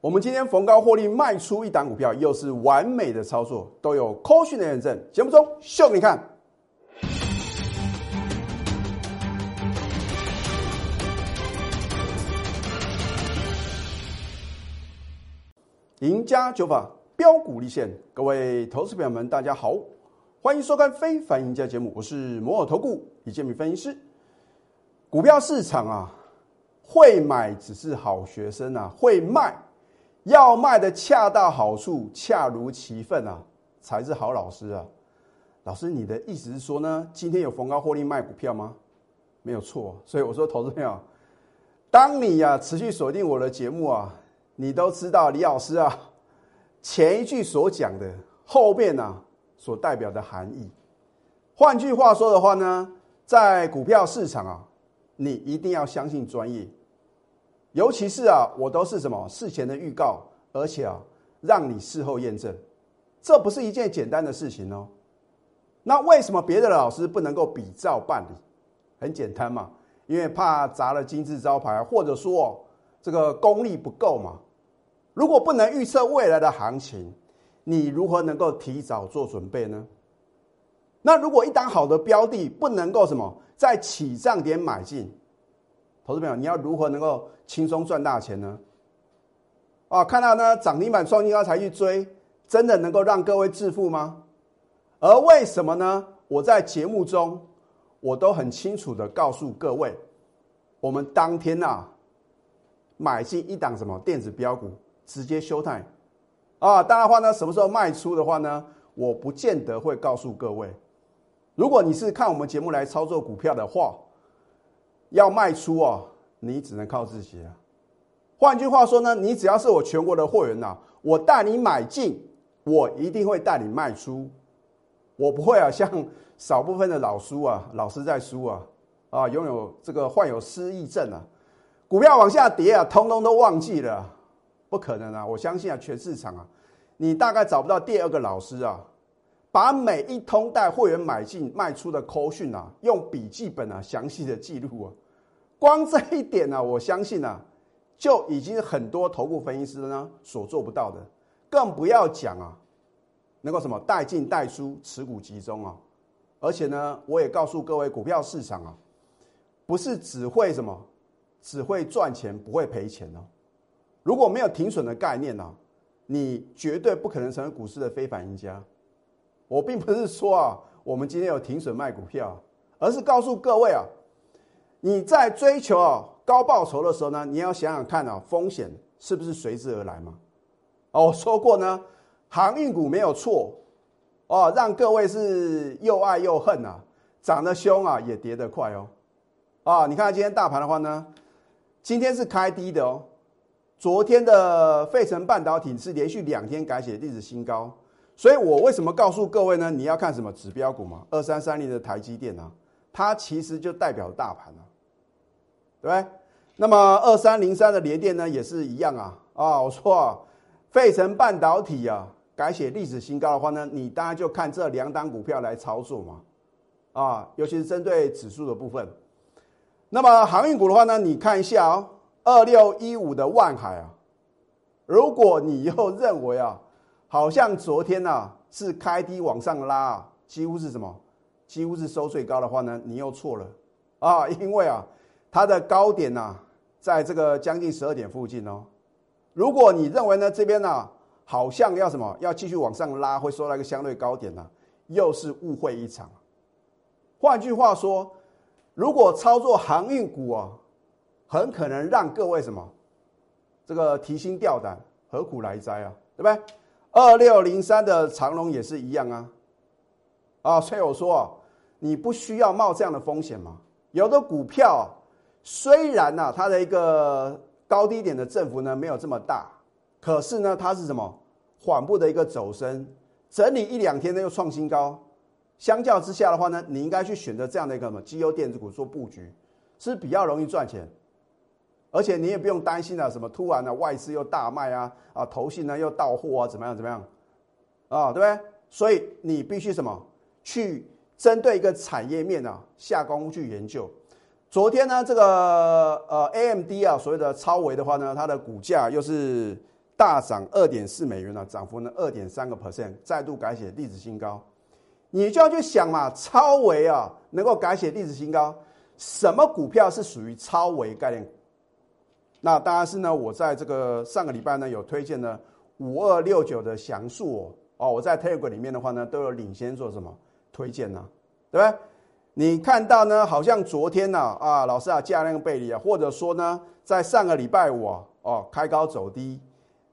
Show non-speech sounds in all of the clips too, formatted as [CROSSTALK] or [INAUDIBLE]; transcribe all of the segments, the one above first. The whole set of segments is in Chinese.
我们今天逢高获利卖出一档股票，又是完美的操作，都有扣讯的验证。节目中秀给你看，赢家九法标股立现，各位投资朋友们，大家好，欢迎收看《非凡赢家》节目，我是摩尔投顾李建民分析师。股票市场啊，会买只是好学生啊，会卖。要卖的恰到好处，恰如其分啊，才是好老师啊！老师，你的意思是说呢？今天有逢高获利卖股票吗？没有错，所以我说，投资朋友，当你呀持续锁定我的节目啊，你都知道李老师啊前一句所讲的后面呢所代表的含义。换句话说的话呢，在股票市场啊，你一定要相信专业。尤其是啊，我都是什么事前的预告，而且啊，让你事后验证，这不是一件简单的事情哦。那为什么别的老师不能够比照办理？很简单嘛，因为怕砸了金字招牌，或者说这个功力不够嘛。如果不能预测未来的行情，你如何能够提早做准备呢？那如果一档好的标的不能够什么在起涨点买进？投资朋友，你要如何能够轻松赚大钱呢？啊，看到呢涨停板创新高才去追，真的能够让各位致富吗？而为什么呢？我在节目中我都很清楚的告诉各位，我们当天呐买进一档什么电子标股，直接休态啊。当然话呢，什么时候卖出的话呢，我不见得会告诉各位。如果你是看我们节目来操作股票的话，要卖出啊，你只能靠自己了。换句话说呢，你只要是我全国的货源呐，我带你买进，我一定会带你卖出。我不会啊，[LAUGHS] 像少部分的老叔啊，老师在输啊，啊，拥有这个患有失忆症啊，股票往下跌啊，通通都忘记了，不可能啊！我相信啊，全市场啊，你大概找不到第二个老师啊，把每一通带会员买进卖出的扣讯啊，用笔记本啊详细的记录啊。光这一点呢，我相信啊，就已经很多头部分析师呢所做不到的，更不要讲啊，能够什么带进带出，持股集中啊，而且呢，我也告诉各位，股票市场啊，不是只会什么，只会赚钱不会赔钱哦。如果没有停损的概念呢，你绝对不可能成为股市的非凡赢家。我并不是说啊，我们今天有停损卖股票，而是告诉各位啊。你在追求啊高报酬的时候呢，你要想想看啊，风险是不是随之而来嘛？哦，我说过呢，航运股没有错哦，让各位是又爱又恨呐，涨得凶啊，也跌得快哦。啊，你看今天大盘的话呢，今天是开低的哦，昨天的费城半导体是连续两天改写历史新高，所以我为什么告诉各位呢？你要看什么指标股嘛？二三三零的台积电啊，它其实就代表大盘了。对不对？那么二三零三的联电呢，也是一样啊啊！我说啊，费城半导体啊，改写历史新高的话呢，你当然就看这两档股票来操作嘛啊，尤其是针对指数的部分。那么航运股的话呢，你看一下哦，二六一五的万海啊，如果你又认为啊，好像昨天呢是开低往上拉，啊几乎是什么？几乎是收最高的话呢，你又错了啊，[LAUGHS] 因为啊。它的高点呢，在这个将近十二点附近哦。如果你认为呢这边呢好像要什么要继续往上拉，会收到一个相对高点呢，又是误会一场。换句话说，如果操作航运股啊，很可能让各位什么这个提心吊胆，何苦来哉啊？对不对？二六零三的长龙也是一样啊。啊，所以我说啊，你不需要冒这样的风险嘛。有的股票。虽然呢，它的一个高低点的振幅呢没有这么大，可是呢，它是什么缓步的一个走升，整理一两天呢又创新高。相较之下的话呢，你应该去选择这样的一个什么绩优电子股做布局，是比较容易赚钱，而且你也不用担心啊，什么突然呢外资又大卖啊，啊投信呢又到货啊，怎么样怎么样，啊对不对？所以你必须什么去针对一个产业面啊下功夫去研究。昨天呢，这个呃 A M D 啊，所谓的超维的话呢，它的股价又是大涨二点四美元了，涨幅呢二点三个 percent，再度改写历史新高。你就要去想嘛，超维啊能够改写历史新高，什么股票是属于超维概念股？那当然是呢，我在这个上个礼拜呢有推荐呢五二六九的详述哦，哦，我在 Telegram 里面的话呢都有领先做什么推荐呢？对不对？你看到呢，好像昨天呢啊，老师啊价量背离啊，或者说呢在上个礼拜五啊哦开高走低，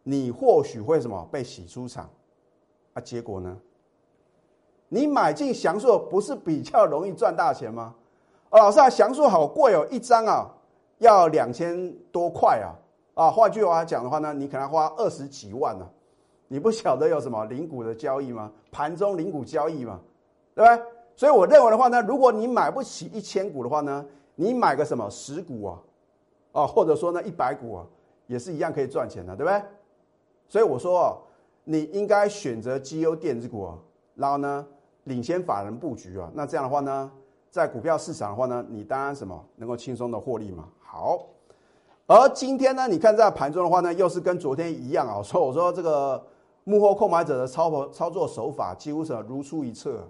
你或许会什么被洗出场啊？结果呢？你买进祥硕不是比较容易赚大钱吗？哦，老师啊，祥硕好贵哦，一张啊要两千多块啊啊！换句话讲的话呢，你可能花二十几万呢。你不晓得有什么零股的交易吗？盘中零股交易嘛，对不对？所以我认为的话呢，如果你买不起一千股的话呢，你买个什么十股啊，啊，或者说呢一百股啊，也是一样可以赚钱的，对不对？所以我说哦，你应该选择绩优电子股啊，然后呢？领先法人布局啊，那这样的话呢，在股票市场的话呢，你当然什么能够轻松的获利嘛。好，而今天呢，你看在盘中的话呢，又是跟昨天一样啊。说 [LAUGHS] 我说这个幕后购买者的操操作手法几乎是如出一辙。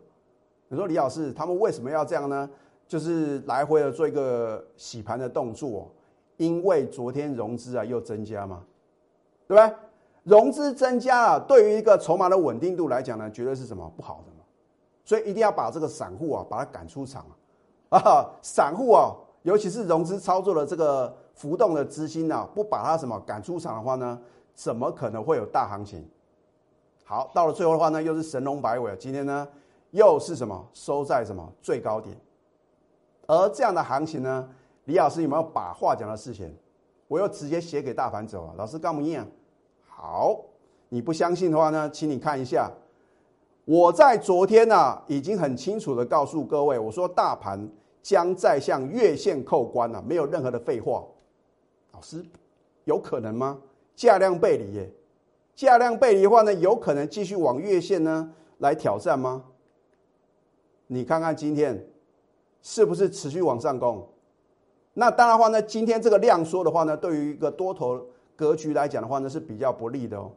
你说李老师他们为什么要这样呢？就是来回的做一个洗盘的动作，因为昨天融资啊又增加嘛，对不对？融资增加啊，对于一个筹码的稳定度来讲呢，绝对是什么不好的。所以一定要把这个散户啊，把它赶出场啊！啊，[LAUGHS] 散户啊，尤其是融资操作的这个浮动的资金啊，不把它什么赶出场的话呢，怎么可能会有大行情？好，到了最后的话呢，又是神龙摆尾，今天呢又是什么收在什么最高点？而这样的行情呢，李老师有没有把话讲到事前？我又直接写给大盘走啊，老师干不一样？好，你不相信的话呢，请你看一下。我在昨天呢，已经很清楚的告诉各位，我说大盘将在向月线扣关了，没有任何的废话。老师，有可能吗？价量背离耶，价量背离的话呢，有可能继续往月线呢来挑战吗？你看看今天是不是持续往上攻？那当然话呢，今天这个量缩的话呢，对于一个多头格局来讲的话呢，是比较不利的哦。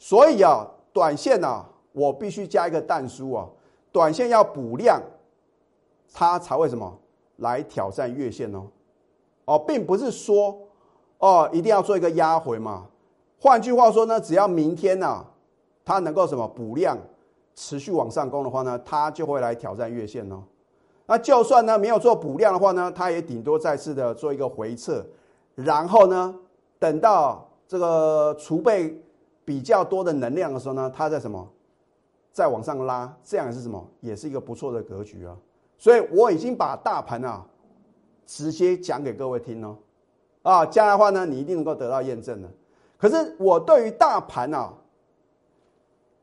所以啊，短线啊。我必须加一个淡书啊，短线要补量，它才会什么来挑战月线哦，哦，并不是说哦一定要做一个压回嘛。换句话说呢，只要明天呢，它能够什么补量，持续往上攻的话呢，它就会来挑战月线哦。那就算呢没有做补量的话呢，它也顶多再次的做一个回撤，然后呢，等到这个储备比较多的能量的时候呢，它在什么？再往上拉，这样是什么？也是一个不错的格局啊！所以我已经把大盘啊直接讲给各位听哦，啊，将来的话呢，你一定能够得到验证的。可是我对于大盘啊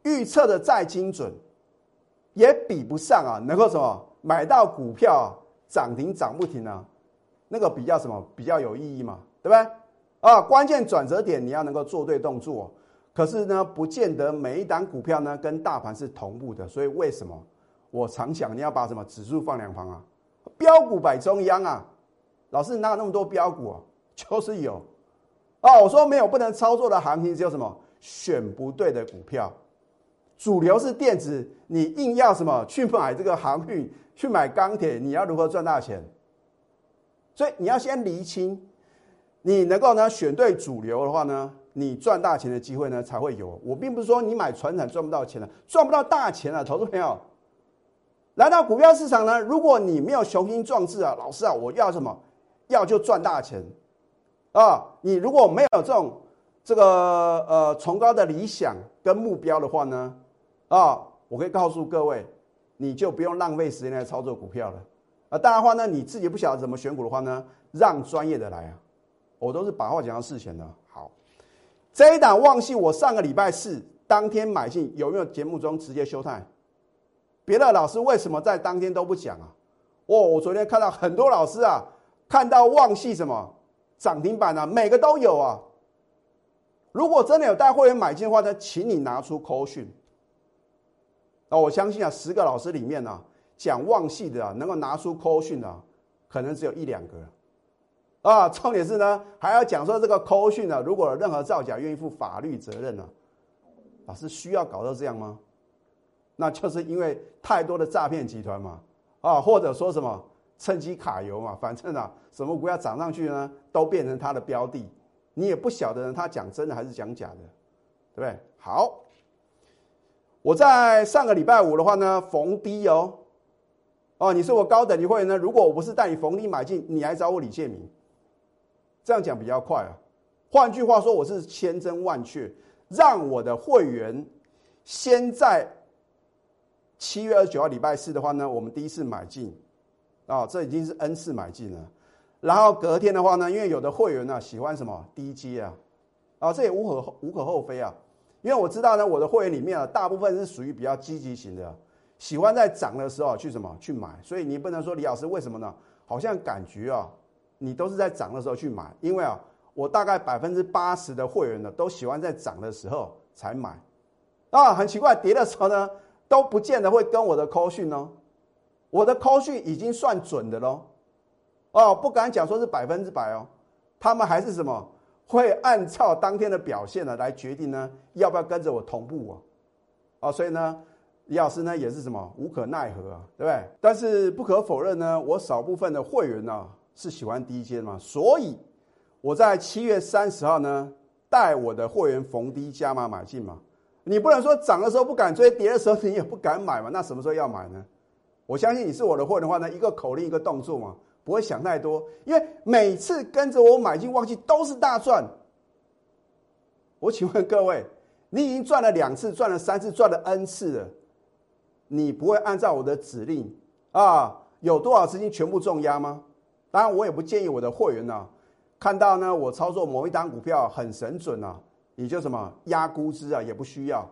预测的再精准，也比不上啊能够什么买到股票涨停涨不停啊，那个比较什么比较有意义嘛，对不对？啊，关键转折点你要能够做对动作。可是呢，不见得每一档股票呢跟大盘是同步的，所以为什么我常讲你要把什么指数放两旁啊？标股摆中央啊！老师哪有那么多标股啊？[LAUGHS] 就是有哦。我说没有不能操作的行情，只有什么选不对的股票。主流是电子，你硬要什么去买这个航运，去买钢铁，你要如何赚大钱？所以你要先厘清，你能够呢选对主流的话呢？你赚大钱的机会呢才会有。我并不是说你买船产赚不到钱了，赚不到大钱了。投资朋友来到股票市场呢，如果你没有雄心壮志啊，老师啊，我要什么？要就赚大钱啊！你如果没有这种这个呃崇高的理想跟目标的话呢，啊，我可以告诉各位，你就不用浪费时间来操作股票了啊。当然话呢，你自己不晓得怎么选股的话呢，让专业的来啊。我都是把话讲到事前的。这一档旺系，我上个礼拜四当天买进，有没有节目中直接休态？别的老师为什么在当天都不讲啊？哦，我昨天看到很多老师啊，看到旺系什么涨停板啊，每个都有啊。如果真的有带会员买进的话呢，请你拿出扣讯。那我相信啊，十个老师里面呢，讲旺系的啊，能够拿出扣讯的，可能只有一两个。啊，重点是呢，还要讲说这个扣讯呢，如果任何造假，愿意负法律责任呢？老师需要搞到这样吗？那就是因为太多的诈骗集团嘛，啊，或者说什么趁机卡油嘛，反正啊，什么股票涨上去呢，都变成他的标的，你也不晓得他讲真的还是讲假的，对不对？好，我在上个礼拜五的话呢，逢低哦，哦，你是我高等级会呢，如果我不是带你逢低买进，你来找我李建明。这样讲比较快啊。换句话说，我是千真万确，让我的会员先在七月二十九号礼拜四的话呢，我们第一次买进啊，这已经是 N 次买进了。然后隔天的话呢，因为有的会员呢喜欢什么低阶啊，啊，这也无可无可厚非啊。因为我知道呢，我的会员里面啊，大部分是属于比较积极型的，喜欢在涨的时候去什么去买。所以你不能说李老师为什么呢？好像感觉啊。你都是在涨的时候去买，因为啊，我大概百分之八十的会员呢都喜欢在涨的时候才买，啊，很奇怪，跌的时候呢都不见得会跟我的扣讯哦，我的扣讯已经算准的喽，哦，不敢讲说是百分之百哦，他们还是什么会按照当天的表现呢来决定呢要不要跟着我同步啊，啊，所以呢，李老师呢也是什么无可奈何啊，对不对？但是不可否认呢，我少部分的会员呢。是喜欢低阶嘛？所以我在七月三十号呢，带我的会员逢低加码买进嘛。你不能说涨的时候不敢追，跌的时候你也不敢买嘛？那什么时候要买呢？我相信你是我的会员的话呢，一个口令一个动作嘛，不会想太多。因为每次跟着我买进旺季都是大赚。我请问各位，你已经赚了两次，赚了三次，赚了 N 次了，你不会按照我的指令啊？有多少资金全部重压吗？当然，我也不建议我的会员呢，看到呢我操作某一单股票很神准啊，你就什么压估值啊，也不需要。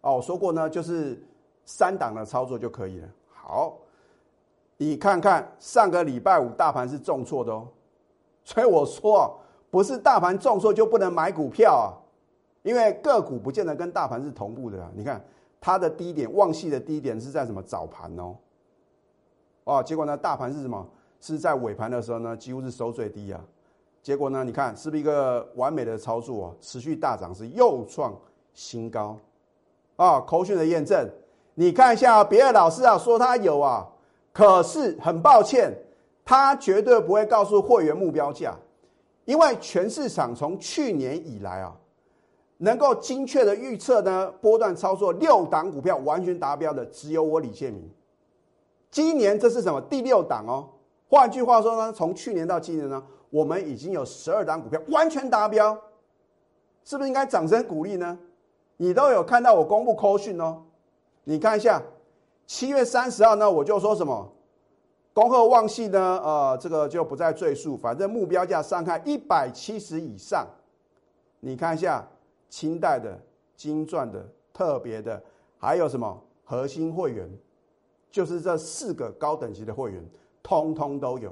哦，我说过呢，就是三档的操作就可以了。好，你看看上个礼拜五大盘是重挫的哦，所以我说不是大盘重挫就不能买股票啊，因为个股不见得跟大盘是同步的啊。你看它的低点，旺系的低点是在什么早盘哦，哦，结果呢大盘是什么？是在尾盘的时候呢，几乎是收最低啊，结果呢，你看是不是一个完美的操作啊？持续大涨是又创新高，啊，口讯的验证，你看一下别的老师啊说他有啊，可是很抱歉，他绝对不会告诉会员目标价，因为全市场从去年以来啊，能够精确的预测呢波段操作六档股票完全达标的只有我李建明，今年这是什么？第六档哦？换句话说呢，从去年到今年呢，我们已经有十二档股票完全达标，是不是应该掌声鼓励呢？你都有看到我公布扣讯哦，你看一下，七月三十号呢，我就说什么，恭贺旺系呢，呃，这个就不再赘述，反正目标价上看一百七十以上，你看一下清代的、金钻的、特别的，还有什么核心会员，就是这四个高等级的会员。通通都有，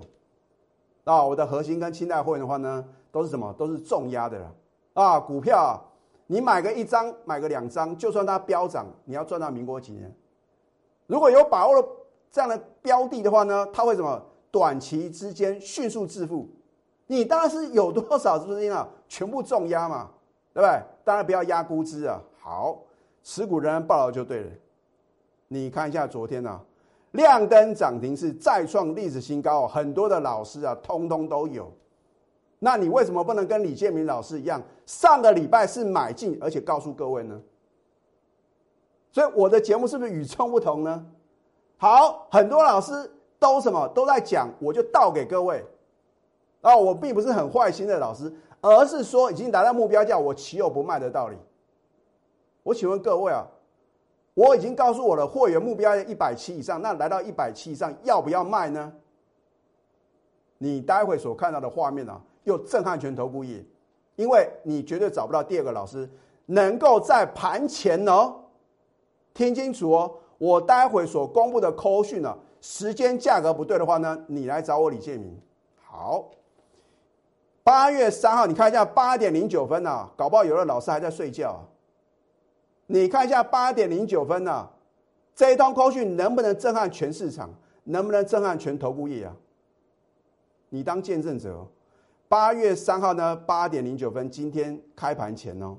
啊，我的核心跟清代会员的话呢，都是什么？都是重压的了，啊，股票你买个一张，买个两张，就算它飙涨，你要赚到民国几年？如果有把握了这样的标的的话呢，它会什么？短期之间迅速致富？你当然是有多少资金啊？全部重压嘛，对不对？当然不要压估值啊。好，持股仍然报了就对了。你看一下昨天呢？亮灯涨停是再创历史新高，很多的老师啊，通通都有。那你为什么不能跟李建明老师一样，上个礼拜是买进，而且告诉各位呢？所以我的节目是不是与众不同呢？好，很多老师都什么都在讲，我就倒给各位。啊，我并不是很坏心的老师，而是说已经达到目标价，我岂有不卖的道理？我请问各位啊。我已经告诉我的货源目标一百七以上，那来到一百七以上要不要卖呢？你待会所看到的画面啊，又震撼全头部业，因为你绝对找不到第二个老师能够在盘前哦，听清楚哦，我待会所公布的扣讯呢，时间价格不对的话呢，你来找我李建明。好，八月三号，你看一下八点零九分呢，搞不好有的老师还在睡觉。你看一下八点零九分呢，这一通扣讯能不能震撼全市场？能不能震撼全头部业啊？你当见证者。八月三号呢，八点零九分，今天开盘前哦，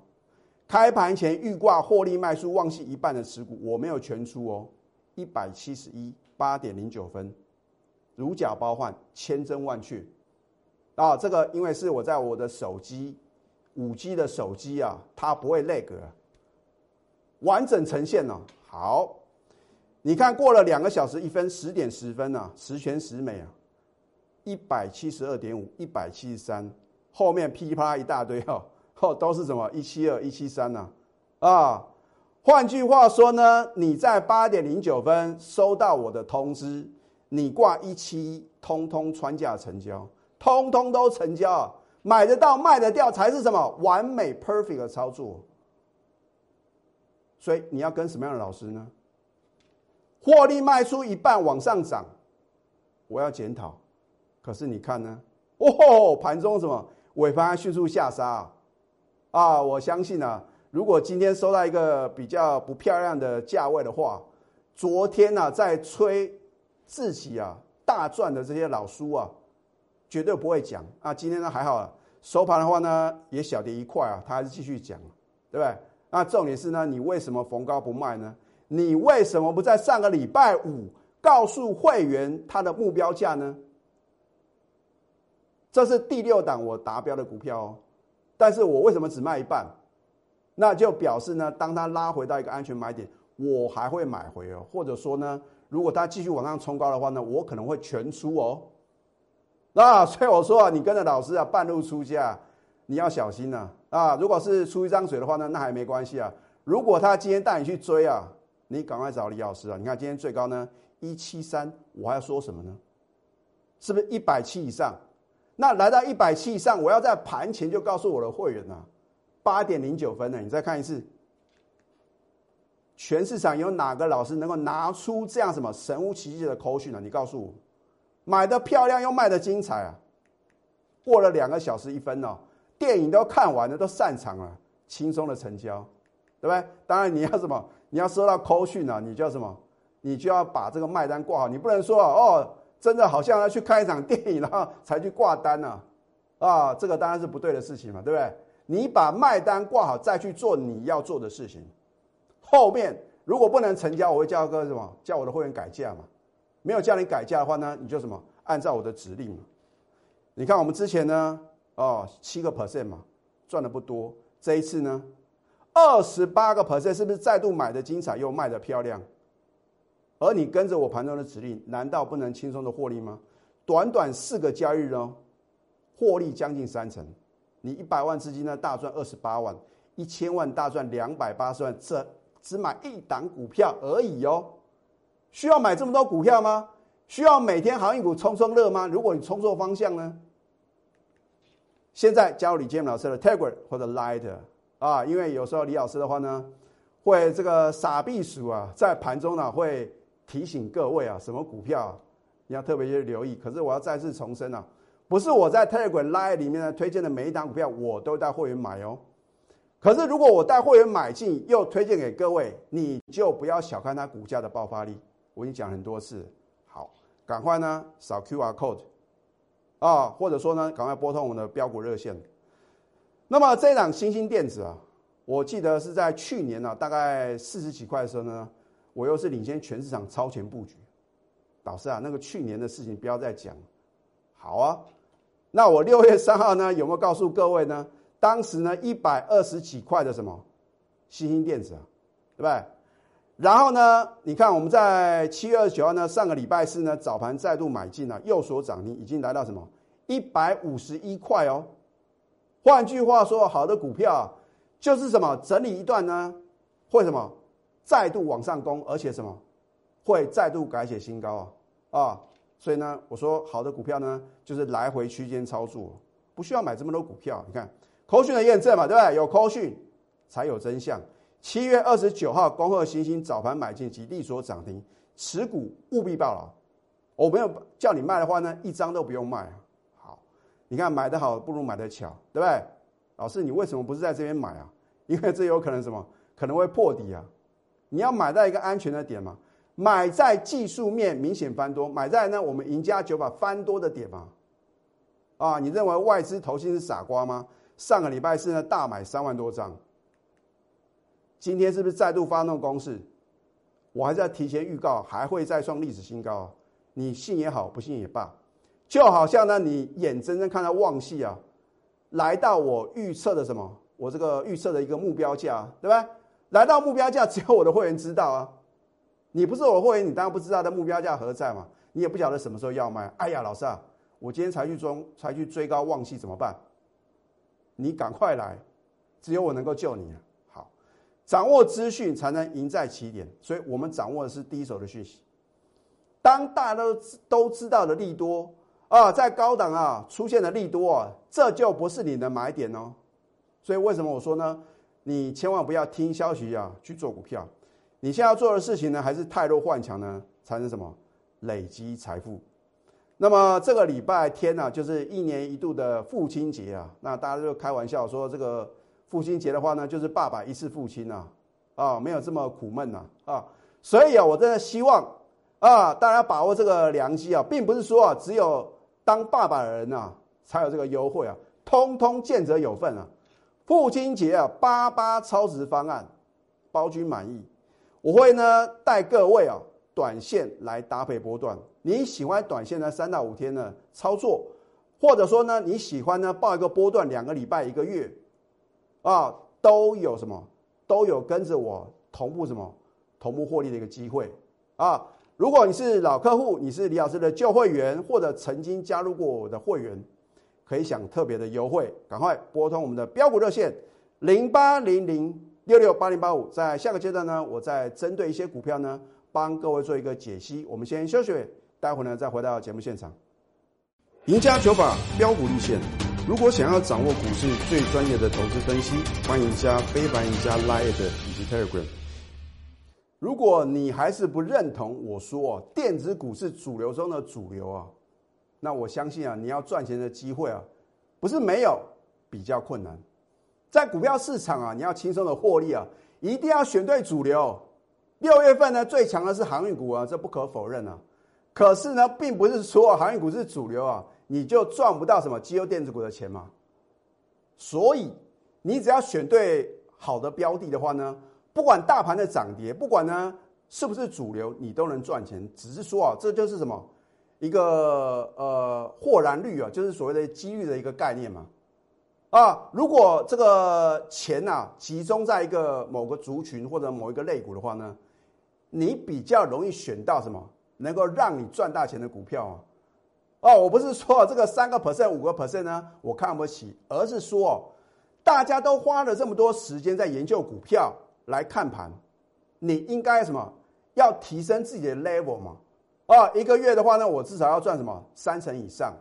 开盘前预挂获利卖出旺系一半的持股，我没有全出哦，一百七十一，八点零九分，如假包换，千真万确啊！这个因为是我在我的手机，五 G 的手机啊，它不会 lag，完整呈现了。好，你看过了两个小时一分，十点十分啊，十全十美啊。一百七十二点五，一百七十三，后面噼里啪啦一大堆哈，[LAUGHS] 哦，都是什么一七二、一七三呢？啊，换句话说呢，你在八点零九分收到我的通知，你挂一七，通通穿价成交，通通都成交，买得到卖得掉才是什么完美 perfect 的操作。所以你要跟什么样的老师呢？获利卖出一半往上涨，我要检讨。可是你看呢？哦，盘中什么尾盘迅速下杀啊！啊我相信啊，如果今天收到一个比较不漂亮的价位的话，昨天呢在吹自己啊大赚的这些老叔啊，绝对不会讲啊。今天呢还好，收盘的话呢也小跌一块啊，他还是继续讲，对不对？那重点是呢，你为什么逢高不卖呢？你为什么不在上个礼拜五告诉会员他的目标价呢？这是第六档我达标的股票哦，但是我为什么只卖一半？那就表示呢，当它拉回到一个安全买点，我还会买回哦，或者说呢，如果它继续往上冲高的话呢，我可能会全出哦。那所以我说啊，你跟着老师啊，半路出价，你要小心呐啊！啊如果是出一张嘴的话呢，那还没关系啊。如果他今天带你去追啊，你赶快找李老师啊！你看今天最高呢一七三，我还要说什么呢？是不是一百七以上？那来到一百七以上，我要在盘前就告诉我的会员啊，八点零九分呢，你再看一次。全市场有哪个老师能够拿出这样什么神乎其技的口讯呢？你告诉我，买的漂亮又卖的精彩啊！过了两个小时一分哦，电影都看完了，都散场了，轻松的成交，对不对？当然你要什么，你要收到口讯啊，你就要什么，你就要把这个卖单挂好，你不能说哦。真的好像要去看一场电影，然后 [LAUGHS] 才去挂单呢，啊，这个当然是不对的事情嘛，对不对？你把卖单挂好，再去做你要做的事情。后面如果不能成交，我会叫个什么？叫我的会员改价嘛。没有叫你改价的话呢，你就什么？按照我的指令嘛。你看我们之前呢，哦，七个 percent 嘛，赚的不多。这一次呢，二十八个 percent，是不是再度买的精彩又卖的漂亮？而你跟着我盘中的指令，难道不能轻松的获利吗？短短四个交易日哦，获利将近三成。你一百万资金呢，大赚二十八万；一千万大赚两百八十万。这只买一档股票而已哦，需要买这么多股票吗？需要每天航运股冲冲乐吗？如果你冲错方向呢？现在加入李建老师的 Telegram 或者 Light 啊，因为有时候李老师的话呢，会这个傻避暑啊，在盘中呢会。提醒各位啊，什么股票你要特别去留意。可是我要再次重申啊，不是我在 Telegram Live 里面呢推荐的每一档股票，我都带会员买哦。可是如果我带会员买进又推荐给各位，你就不要小看它股价的爆发力。我已经讲很多次，好，赶快呢扫 QR code 啊，或者说呢赶快拨通我们的标股热线。那么这档新兴电子啊，我记得是在去年呢大概四十几块的时候呢。我又是领先全市场超前布局，导师啊，那个去年的事情不要再讲。好啊，那我六月三号呢有没有告诉各位呢？当时呢一百二十几块的什么新兴电子啊，对不对？然后呢，你看我们在七月二十九号呢，上个礼拜四呢早盘再度买进了，右手涨停，已经来到什么一百五十一块哦。换句话说，好的股票就是什么整理一段呢，会什么？再度往上攻，而且什么会再度改写新高啊啊！所以呢，我说好的股票呢，就是来回区间操作，不需要买这么多股票。你看，扣讯的验证嘛，对不对？有扣讯才有真相。七月二十九号，恭贺星星早盘买进及利所涨停，持股务必报牢。我没有叫你卖的话呢，一张都不用卖。好，你看买的好不如买的巧，对不对？老师，你为什么不是在这边买啊？[LAUGHS] 因为这有可能什么？可能会破底啊。你要买在一个安全的点嘛？买在技术面明显翻多，买在呢我们赢家九法翻多的点嘛？啊，你认为外资投信是傻瓜吗？上个礼拜四呢大买三万多张，今天是不是再度发动攻势？我还在提前预告，还会再创历史新高。你信也好，不信也罢，就好像呢，你眼睁睁看到旺系啊，来到我预测的什么？我这个预测的一个目标价，对吧？来到目标价，只有我的会员知道啊。你不是我的会员，你当然不知道的目标价何在嘛。你也不晓得什么时候要卖。哎呀，老师啊，我今天才去追，才去追高旺系怎么办？你赶快来，只有我能够救你啊。掌握资讯才能赢在起点，所以我们掌握的是第一手的讯息。当大家都都知道的利多啊，在高档啊出现的利多啊，这就不是你的买点哦。所以为什么我说呢？你千万不要听消息啊去做股票。你现在要做的事情呢，还是泰弱换强呢，才能什么累积财富？那么这个礼拜天呢，就是一年一度的父亲节啊。那大家就开玩笑说，这个父亲节的话呢，就是爸爸一次父亲呐，啊，没有这么苦闷呐，啊。所以啊，我真的希望啊，大家把握这个良机啊，并不是说啊，只有当爸爸的人呐才有这个优惠啊，通通见者有份啊。父亲节啊，八八超值方案，包君满意。我会呢带各位啊，短线来搭配波段。你喜欢短线呢三到五天呢操作，或者说呢你喜欢呢报一个波段两个礼拜一个月，啊都有什么都有跟着我同步什么同步获利的一个机会啊。如果你是老客户，你是李老师的旧会员，或者曾经加入过我的会员。可以享特别的优惠，赶快拨通我们的标股热线零八零零六六八零八五。在下个阶段呢，我再针对一些股票呢，帮各位做一个解析。我们先休息，待会呢再回到节目现场。赢家九法标股立线，如果想要掌握股市最专业的投资分析，欢迎加非凡、赢家 Line 以及 Telegram。如果你还是不认同我说电子股是主流中的主流啊。那我相信啊，你要赚钱的机会啊，不是没有，比较困难。在股票市场啊，你要轻松的获利啊，一定要选对主流。六月份呢，最强的是航运股啊，这不可否认啊。可是呢，并不是说航运股是主流啊，你就赚不到什么绩优电子股的钱嘛。所以，你只要选对好的标的的话呢，不管大盘的涨跌，不管呢是不是主流，你都能赚钱。只是说啊，这就是什么？一个呃，豁然率啊，就是所谓的几率的一个概念嘛。啊，如果这个钱呐集中在一个某个族群或者某一个类股的话呢，你比较容易选到什么能够让你赚大钱的股票啊。哦，我不是说这个三个 percent、五个 percent 呢，我看不起，而是说大家都花了这么多时间在研究股票来看盘，你应该什么？要提升自己的 level 嘛。啊，一个月的话呢，我至少要赚什么？三成以上，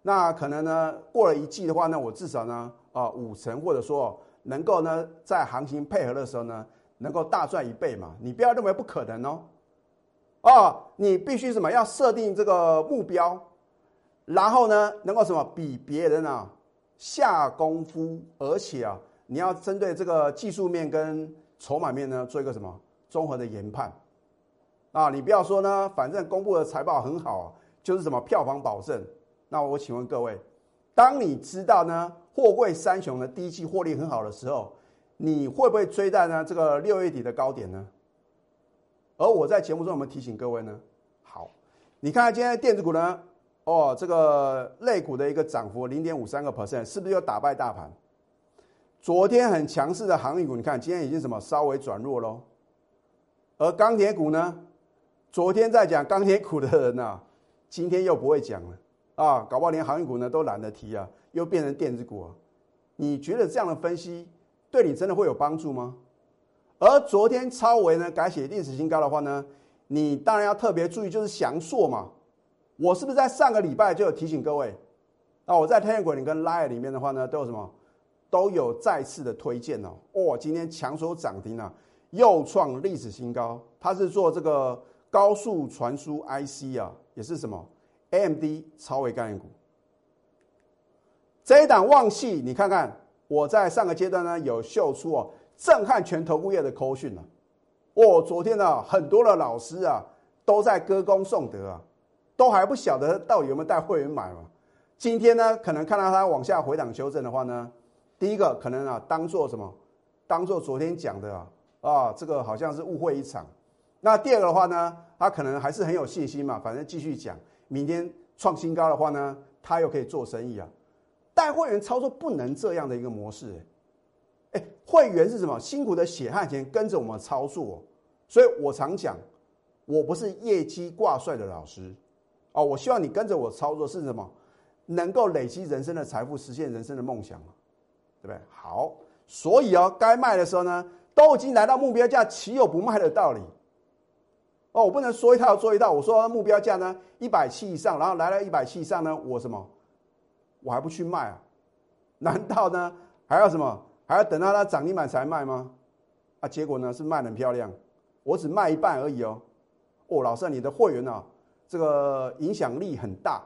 那可能呢过了一季的话呢，我至少呢啊五成，或者说能够呢在行情配合的时候呢，能够大赚一倍嘛？你不要认为不可能哦，啊，你必须什么？要设定这个目标，然后呢能够什么比别人啊下功夫，而且啊你要针对这个技术面跟筹码面呢做一个什么综合的研判。啊，你不要说呢，反正公布的财报很好，就是什么票房保证。那我请问各位，当你知道呢，货柜三雄的第一季获利很好的时候，你会不会追在呢这个六月底的高点呢？而我在节目中有没有提醒各位呢？好，你看今天电子股呢，哦，这个类股的一个涨幅零点五三个 percent，是不是又打败大盘？昨天很强势的航运股，你看今天已经什么稍微转弱喽。而钢铁股呢？昨天在讲钢铁股的人呐，今天又不会讲了啊，搞不好连航运股呢都懒得提啊，又变成电子股啊。你觉得这样的分析对你真的会有帮助吗？而昨天超维呢改写历史新高的话呢，你当然要特别注意，就是翔硕嘛。我是不是在上个礼拜就有提醒各位？啊，我在 Telegram 跟 Line 里面的话呢，都有什么？都有再次的推荐哦。哦，今天强手涨停啊，又创历史新高。它是做这个。高速传输 IC 啊，也是什么 AMD 超微概念股。这一档旺系，你看看我在上个阶段呢有秀出哦，震撼全投顾业的口讯了。哦，昨天呢很多的老师啊都在歌功颂德啊，都还不晓得到底有没有带会员买嘛。今天呢，可能看到它往下回档修正的话呢，第一个可能啊，当做什么？当做昨天讲的啊，啊，这个好像是误会一场。那第二个的话呢，他可能还是很有信心嘛，反正继续讲，明天创新高的话呢，他又可以做生意啊。带会员操作不能这样的一个模式，哎，会员是什么？辛苦的血汗钱跟着我们操作，所以我常讲，我不是业绩挂帅的老师，哦，我希望你跟着我操作是什么？能够累积人生的财富，实现人生的梦想嘛对不对？好，所以哦，该卖的时候呢，都已经来到目标价，岂有不卖的道理？哦，我不能说一套做一套，我说目标价呢一百七以上，然后来了一百七以上呢，我什么？我还不去卖啊？难道呢还要什么？还要等到它涨停板才卖吗？啊，结果呢是卖很漂亮，我只卖一半而已哦。哦，老师，你的会员呢，这个影响力很大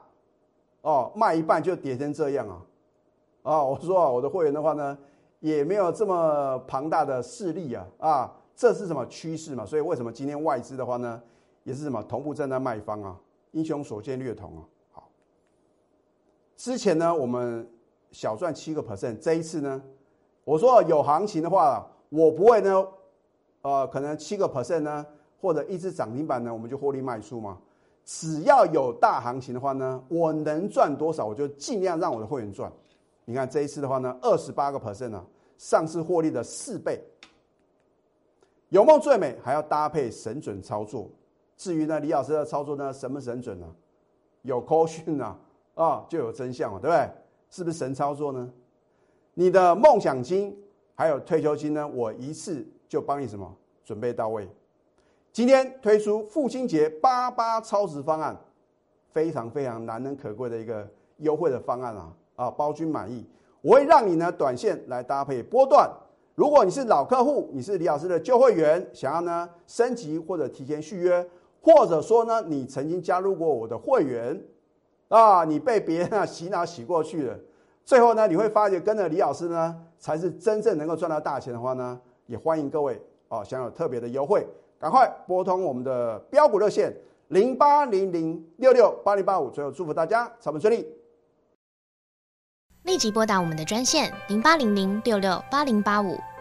哦，卖一半就跌成这样啊？啊，我说啊，我的会员的话呢，也没有这么庞大的势力啊啊，这是什么趋势嘛？所以为什么今天外资的话呢，也是什么同步站在卖方啊？英雄所见略同啊。好之前呢，我们小赚七个 percent。这一次呢，我说有行情的话，我不会呢，呃，可能七个 percent 呢，或者一只涨停板呢，我们就获利卖出嘛。只要有大行情的话呢，我能赚多少，我就尽量让我的会员赚。你看这一次的话呢，二十八个 percent 呢，上市获利的四倍。有梦最美，还要搭配神准操作。至于呢，李老师的操作呢，神不神准呢？有科讯啊。啊，就有真相了，对不对？是不是神操作呢？你的梦想金还有退休金呢？我一次就帮你什么准备到位。今天推出父亲节八八超值方案，非常非常难能可贵的一个优惠的方案啊！啊，包君满意。我会让你呢短线来搭配波段。如果你是老客户，你是李老师的旧会员，想要呢升级或者提前续约，或者说呢你曾经加入过我的会员。啊，你被别人啊洗脑洗过去了，最后呢，你会发觉跟着李老师呢，才是真正能够赚到大钱的话呢，也欢迎各位哦，享有特别的优惠，赶快拨通我们的标股热线零八零零六六八零八五，最后祝福大家操盘顺利，立即拨打我们的专线零八零零六六八零八五。